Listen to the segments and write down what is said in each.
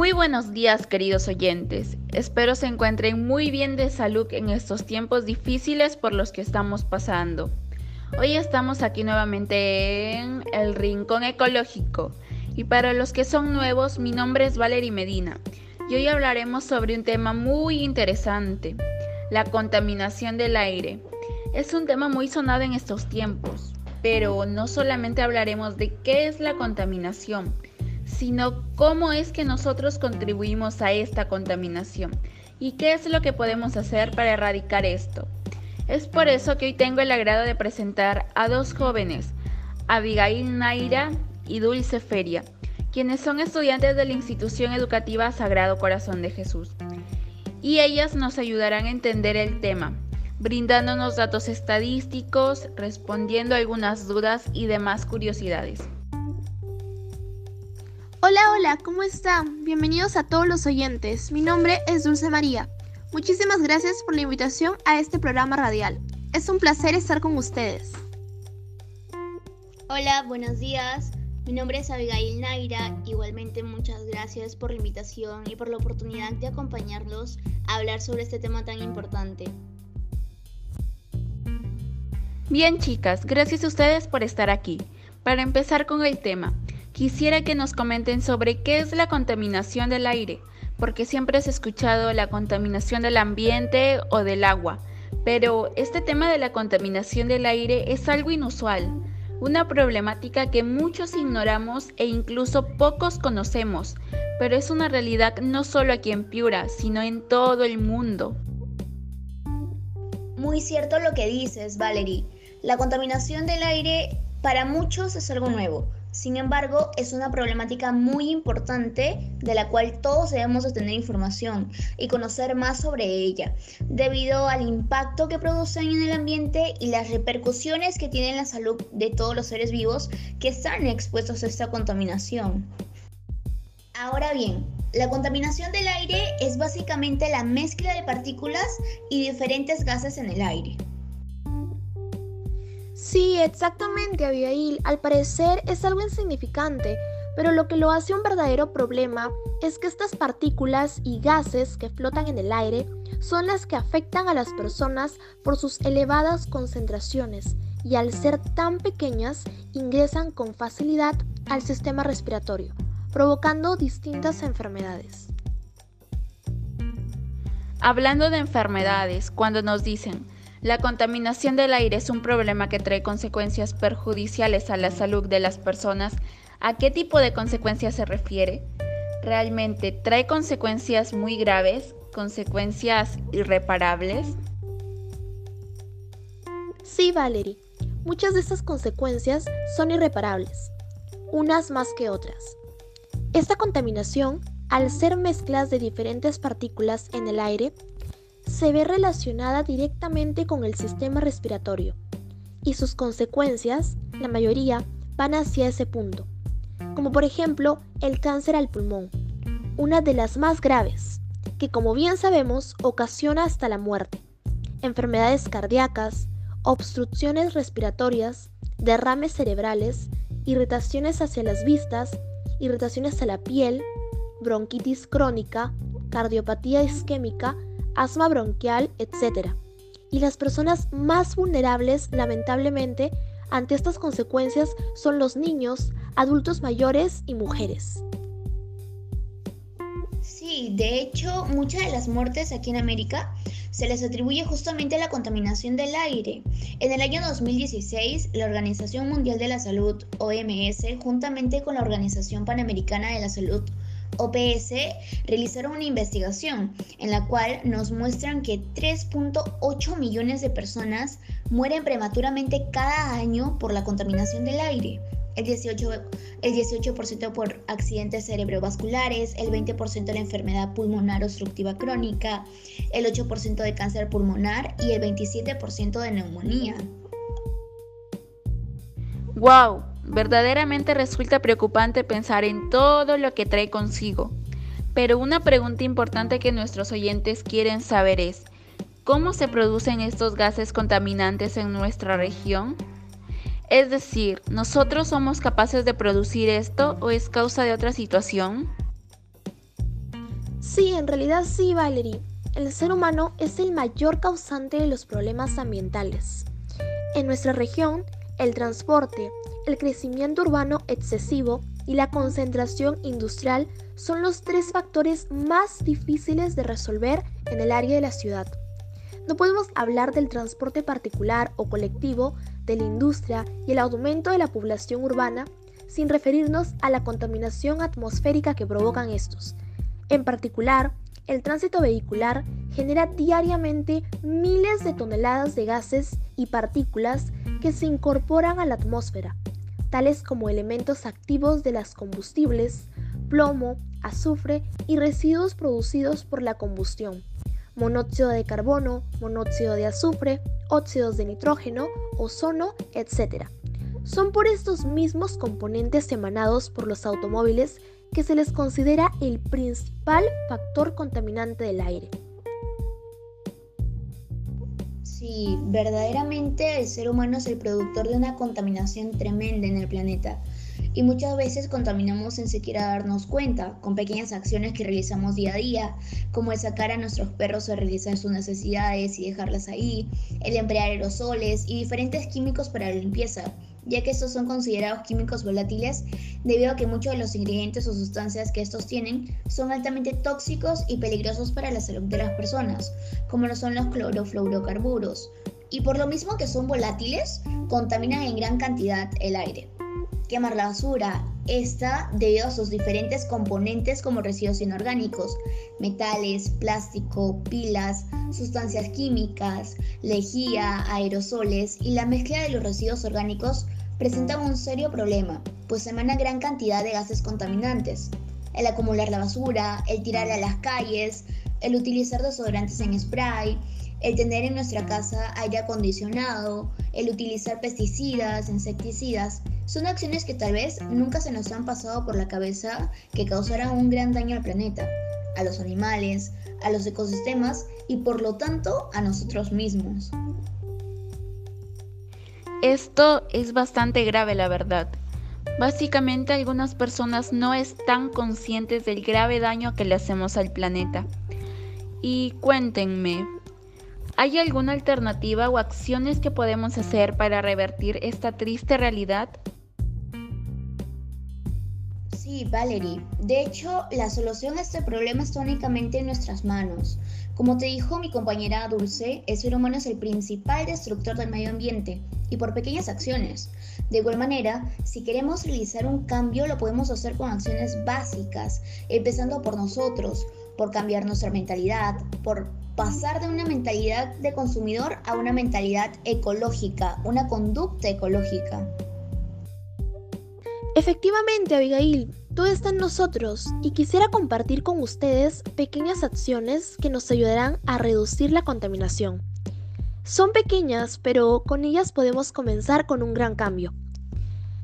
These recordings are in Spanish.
Muy buenos días queridos oyentes, espero se encuentren muy bien de salud en estos tiempos difíciles por los que estamos pasando. Hoy estamos aquí nuevamente en el Rincón Ecológico y para los que son nuevos mi nombre es Valerie Medina y hoy hablaremos sobre un tema muy interesante, la contaminación del aire. Es un tema muy sonado en estos tiempos, pero no solamente hablaremos de qué es la contaminación, sino cómo es que nosotros contribuimos a esta contaminación y qué es lo que podemos hacer para erradicar esto. Es por eso que hoy tengo el agrado de presentar a dos jóvenes, Abigail Naira y Dulce Feria, quienes son estudiantes de la institución educativa Sagrado Corazón de Jesús. Y ellas nos ayudarán a entender el tema, brindándonos datos estadísticos, respondiendo algunas dudas y demás curiosidades. Hola, hola, ¿cómo están? Bienvenidos a todos los oyentes. Mi nombre es Dulce María. Muchísimas gracias por la invitación a este programa radial. Es un placer estar con ustedes. Hola, buenos días. Mi nombre es Abigail Naira. Igualmente muchas gracias por la invitación y por la oportunidad de acompañarlos a hablar sobre este tema tan importante. Bien chicas, gracias a ustedes por estar aquí. Para empezar con el tema, Quisiera que nos comenten sobre qué es la contaminación del aire, porque siempre has escuchado la contaminación del ambiente o del agua, pero este tema de la contaminación del aire es algo inusual, una problemática que muchos ignoramos e incluso pocos conocemos, pero es una realidad no solo aquí en Piura, sino en todo el mundo. Muy cierto lo que dices, Valerie. La contaminación del aire para muchos es algo nuevo sin embargo, es una problemática muy importante de la cual todos debemos de tener información y conocer más sobre ella, debido al impacto que producen en el ambiente y las repercusiones que tiene en la salud de todos los seres vivos que están expuestos a esta contaminación. Ahora bien, la contaminación del aire es básicamente la mezcla de partículas y diferentes gases en el aire. Sí, exactamente, Abigail. Al parecer es algo insignificante, pero lo que lo hace un verdadero problema es que estas partículas y gases que flotan en el aire son las que afectan a las personas por sus elevadas concentraciones y al ser tan pequeñas ingresan con facilidad al sistema respiratorio, provocando distintas enfermedades. Hablando de enfermedades, cuando nos dicen la contaminación del aire es un problema que trae consecuencias perjudiciales a la salud de las personas. ¿A qué tipo de consecuencias se refiere? ¿Realmente trae consecuencias muy graves? ¿Consecuencias irreparables? Sí, Valerie. Muchas de estas consecuencias son irreparables, unas más que otras. Esta contaminación, al ser mezclas de diferentes partículas en el aire, se ve relacionada directamente con el sistema respiratorio y sus consecuencias, la mayoría, van hacia ese punto, como por ejemplo el cáncer al pulmón, una de las más graves, que como bien sabemos ocasiona hasta la muerte, enfermedades cardíacas, obstrucciones respiratorias, derrames cerebrales, irritaciones hacia las vistas, irritaciones a la piel, bronquitis crónica, cardiopatía isquémica, asma bronquial, etc. Y las personas más vulnerables, lamentablemente, ante estas consecuencias son los niños, adultos mayores y mujeres. Sí, de hecho, muchas de las muertes aquí en América se les atribuye justamente a la contaminación del aire. En el año 2016, la Organización Mundial de la Salud, OMS, juntamente con la Organización Panamericana de la Salud, OPS realizaron una investigación en la cual nos muestran que 3.8 millones de personas mueren prematuramente cada año por la contaminación del aire. El 18%, el 18 por accidentes cerebrovasculares, el 20% de enfermedad pulmonar obstructiva crónica, el 8% de cáncer pulmonar y el 27% de neumonía. ¡Wow! Verdaderamente resulta preocupante pensar en todo lo que trae consigo. Pero una pregunta importante que nuestros oyentes quieren saber es, ¿cómo se producen estos gases contaminantes en nuestra región? Es decir, ¿nosotros somos capaces de producir esto o es causa de otra situación? Sí, en realidad sí, Valerie. El ser humano es el mayor causante de los problemas ambientales. En nuestra región, el transporte, el crecimiento urbano excesivo y la concentración industrial son los tres factores más difíciles de resolver en el área de la ciudad. No podemos hablar del transporte particular o colectivo, de la industria y el aumento de la población urbana sin referirnos a la contaminación atmosférica que provocan estos. En particular, el tránsito vehicular genera diariamente miles de toneladas de gases y partículas que se incorporan a la atmósfera, tales como elementos activos de las combustibles, plomo, azufre y residuos producidos por la combustión, monóxido de carbono, monóxido de azufre, óxidos de nitrógeno, ozono, etc. Son por estos mismos componentes emanados por los automóviles que se les considera el principal factor contaminante del aire. Sí, verdaderamente el ser humano es el productor de una contaminación tremenda en el planeta. Y muchas veces contaminamos sin siquiera darnos cuenta, con pequeñas acciones que realizamos día a día, como el sacar a nuestros perros a realizar sus necesidades y dejarlas ahí, el emplear aerosoles y diferentes químicos para la limpieza ya que estos son considerados químicos volátiles debido a que muchos de los ingredientes o sustancias que estos tienen son altamente tóxicos y peligrosos para la salud de las personas, como lo son los clorofluorocarburos. Y por lo mismo que son volátiles, contaminan en gran cantidad el aire. Quemar la basura, esta debido a sus diferentes componentes como residuos inorgánicos, metales, plástico, pilas, sustancias químicas, lejía, aerosoles y la mezcla de los residuos orgánicos presentan un serio problema, pues emana gran cantidad de gases contaminantes. El acumular la basura, el tirarla a las calles, el utilizar desodorantes en spray, el tener en nuestra casa aire acondicionado, el utilizar pesticidas, insecticidas, son acciones que tal vez nunca se nos han pasado por la cabeza que causarán un gran daño al planeta, a los animales, a los ecosistemas y por lo tanto a nosotros mismos. Esto es bastante grave, la verdad. Básicamente algunas personas no están conscientes del grave daño que le hacemos al planeta. Y cuéntenme, ¿hay alguna alternativa o acciones que podemos hacer para revertir esta triste realidad? Sí, Valerie. De hecho, la solución a este problema está únicamente en nuestras manos. Como te dijo mi compañera Dulce, el ser humano es el principal destructor del medio ambiente y por pequeñas acciones. De igual manera, si queremos realizar un cambio, lo podemos hacer con acciones básicas, empezando por nosotros, por cambiar nuestra mentalidad, por pasar de una mentalidad de consumidor a una mentalidad ecológica, una conducta ecológica. Efectivamente, Abigail, todo está en nosotros y quisiera compartir con ustedes pequeñas acciones que nos ayudarán a reducir la contaminación. Son pequeñas, pero con ellas podemos comenzar con un gran cambio,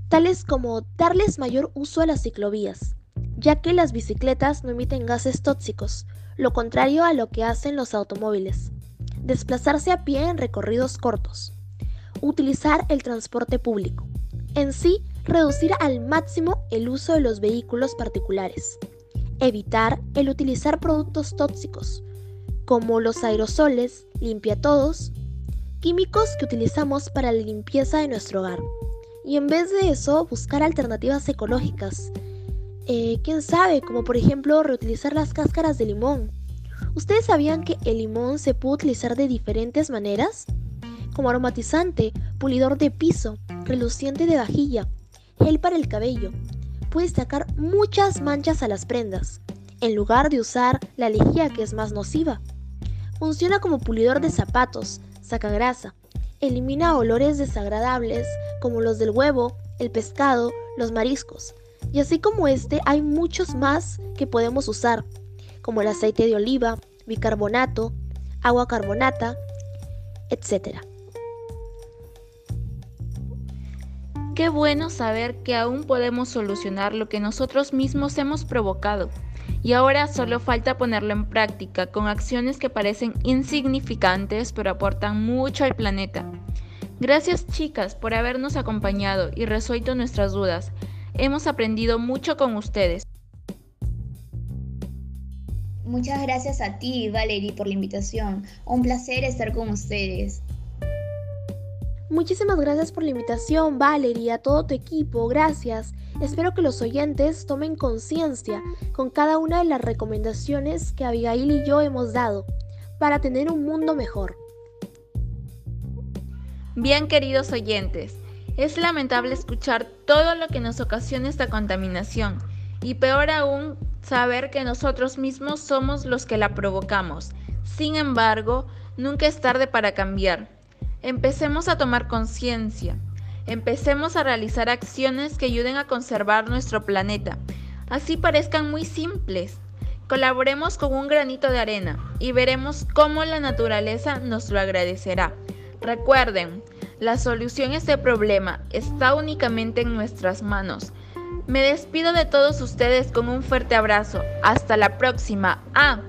tales como darles mayor uso a las ciclovías, ya que las bicicletas no emiten gases tóxicos, lo contrario a lo que hacen los automóviles. Desplazarse a pie en recorridos cortos. Utilizar el transporte público. En sí, reducir al máximo el uso de los vehículos particulares, evitar el utilizar productos tóxicos, como los aerosoles, limpiatodos, químicos que utilizamos para la limpieza de nuestro hogar. Y en vez de eso, buscar alternativas ecológicas. Eh, ¿Quién sabe? Como por ejemplo reutilizar las cáscaras de limón. ¿Ustedes sabían que el limón se puede utilizar de diferentes maneras? Como aromatizante, pulidor de piso, reluciente de vajilla, gel para el cabello. Puede sacar muchas manchas a las prendas, en lugar de usar la lejía que es más nociva. Funciona como pulidor de zapatos, saca grasa, elimina olores desagradables como los del huevo, el pescado, los mariscos. Y así como este, hay muchos más que podemos usar, como el aceite de oliva, bicarbonato, agua carbonata, etc. Qué bueno saber que aún podemos solucionar lo que nosotros mismos hemos provocado. Y ahora solo falta ponerlo en práctica con acciones que parecen insignificantes pero aportan mucho al planeta. Gracias chicas por habernos acompañado y resuelto nuestras dudas. Hemos aprendido mucho con ustedes. Muchas gracias a ti, Valerie, por la invitación. Un placer estar con ustedes. Muchísimas gracias por la invitación, Valerie, a todo tu equipo. Gracias. Espero que los oyentes tomen conciencia con cada una de las recomendaciones que Abigail y yo hemos dado para tener un mundo mejor. Bien, queridos oyentes, es lamentable escuchar todo lo que nos ocasiona esta contaminación y peor aún saber que nosotros mismos somos los que la provocamos. Sin embargo, nunca es tarde para cambiar. Empecemos a tomar conciencia. Empecemos a realizar acciones que ayuden a conservar nuestro planeta. Así parezcan muy simples. Colaboremos con un granito de arena y veremos cómo la naturaleza nos lo agradecerá. Recuerden, la solución a este problema está únicamente en nuestras manos. Me despido de todos ustedes con un fuerte abrazo. Hasta la próxima. Ah,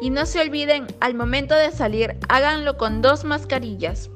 y no se olviden, al momento de salir, háganlo con dos mascarillas.